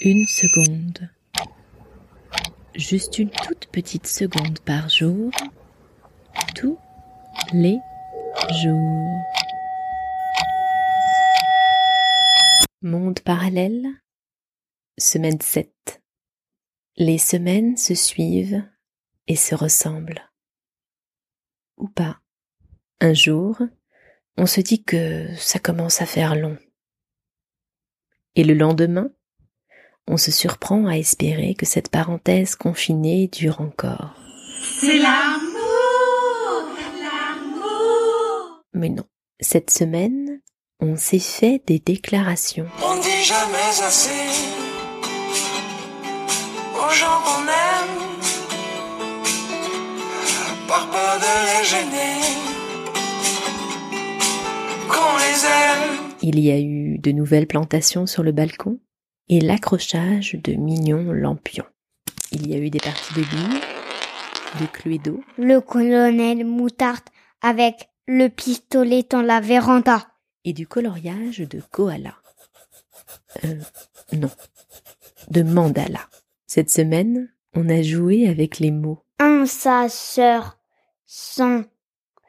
Une seconde. Juste une toute petite seconde par jour. Tous les jours. Monde parallèle. Semaine 7. Les semaines se suivent et se ressemblent. Ou pas. Un jour, on se dit que ça commence à faire long. Et le lendemain, on se surprend à espérer que cette parenthèse confinée dure encore. C'est l'amour, l'amour. Mais non, cette semaine, on s'est fait des déclarations. On ne dit jamais assez aux gens qu'on aime, par peur de les gêner, qu'on les aime. Il y a eu de nouvelles plantations sur le balcon et l'accrochage de mignons lampions. Il y a eu des parties de billes, de cluedo, Le colonel Moutarde avec le pistolet dans la véranda. et du coloriage de koala. Euh, non, de mandala. Cette semaine, on a joué avec les mots. Un chasseur sans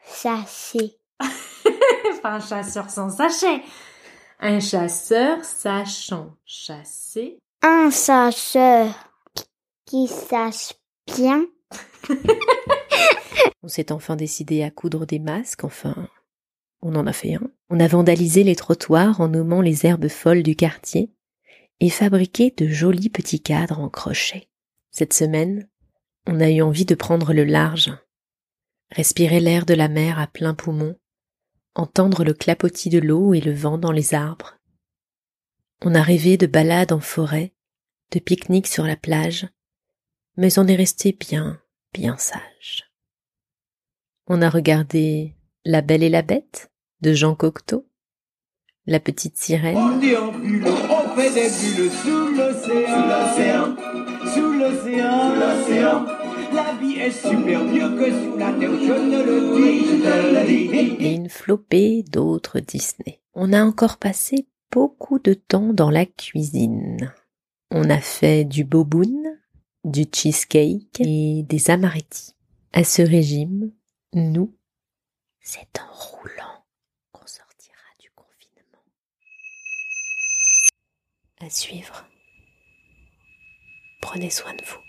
sachet. Pas un chasseur sans sachet. Un chasseur sachant chasser. Un chasseur qui sache bien. On s'est enfin décidé à coudre des masques, enfin, on en a fait un. On a vandalisé les trottoirs en nommant les herbes folles du quartier et fabriqué de jolis petits cadres en crochet. Cette semaine, on a eu envie de prendre le large, respirer l'air de la mer à plein poumon, entendre le clapotis de l'eau et le vent dans les arbres. On a rêvé de balades en forêt, de pique-niques sur la plage, mais on est resté bien, bien sage. On a regardé La Belle et la Bête de Jean Cocteau, La Petite Sirène, On déambule, on fait des bulles sous l'océan, sous l'océan, sous l'océan. La vie est super mieux que sous la terre, je ne le dis, je te le dis. Et une flopée d'autres Disney. On a encore passé beaucoup de temps dans la cuisine. On a fait du boboon, du cheesecake et des amaretti. À ce régime, nous, c'est en roulant qu'on sortira du confinement. À suivre. Prenez soin de vous.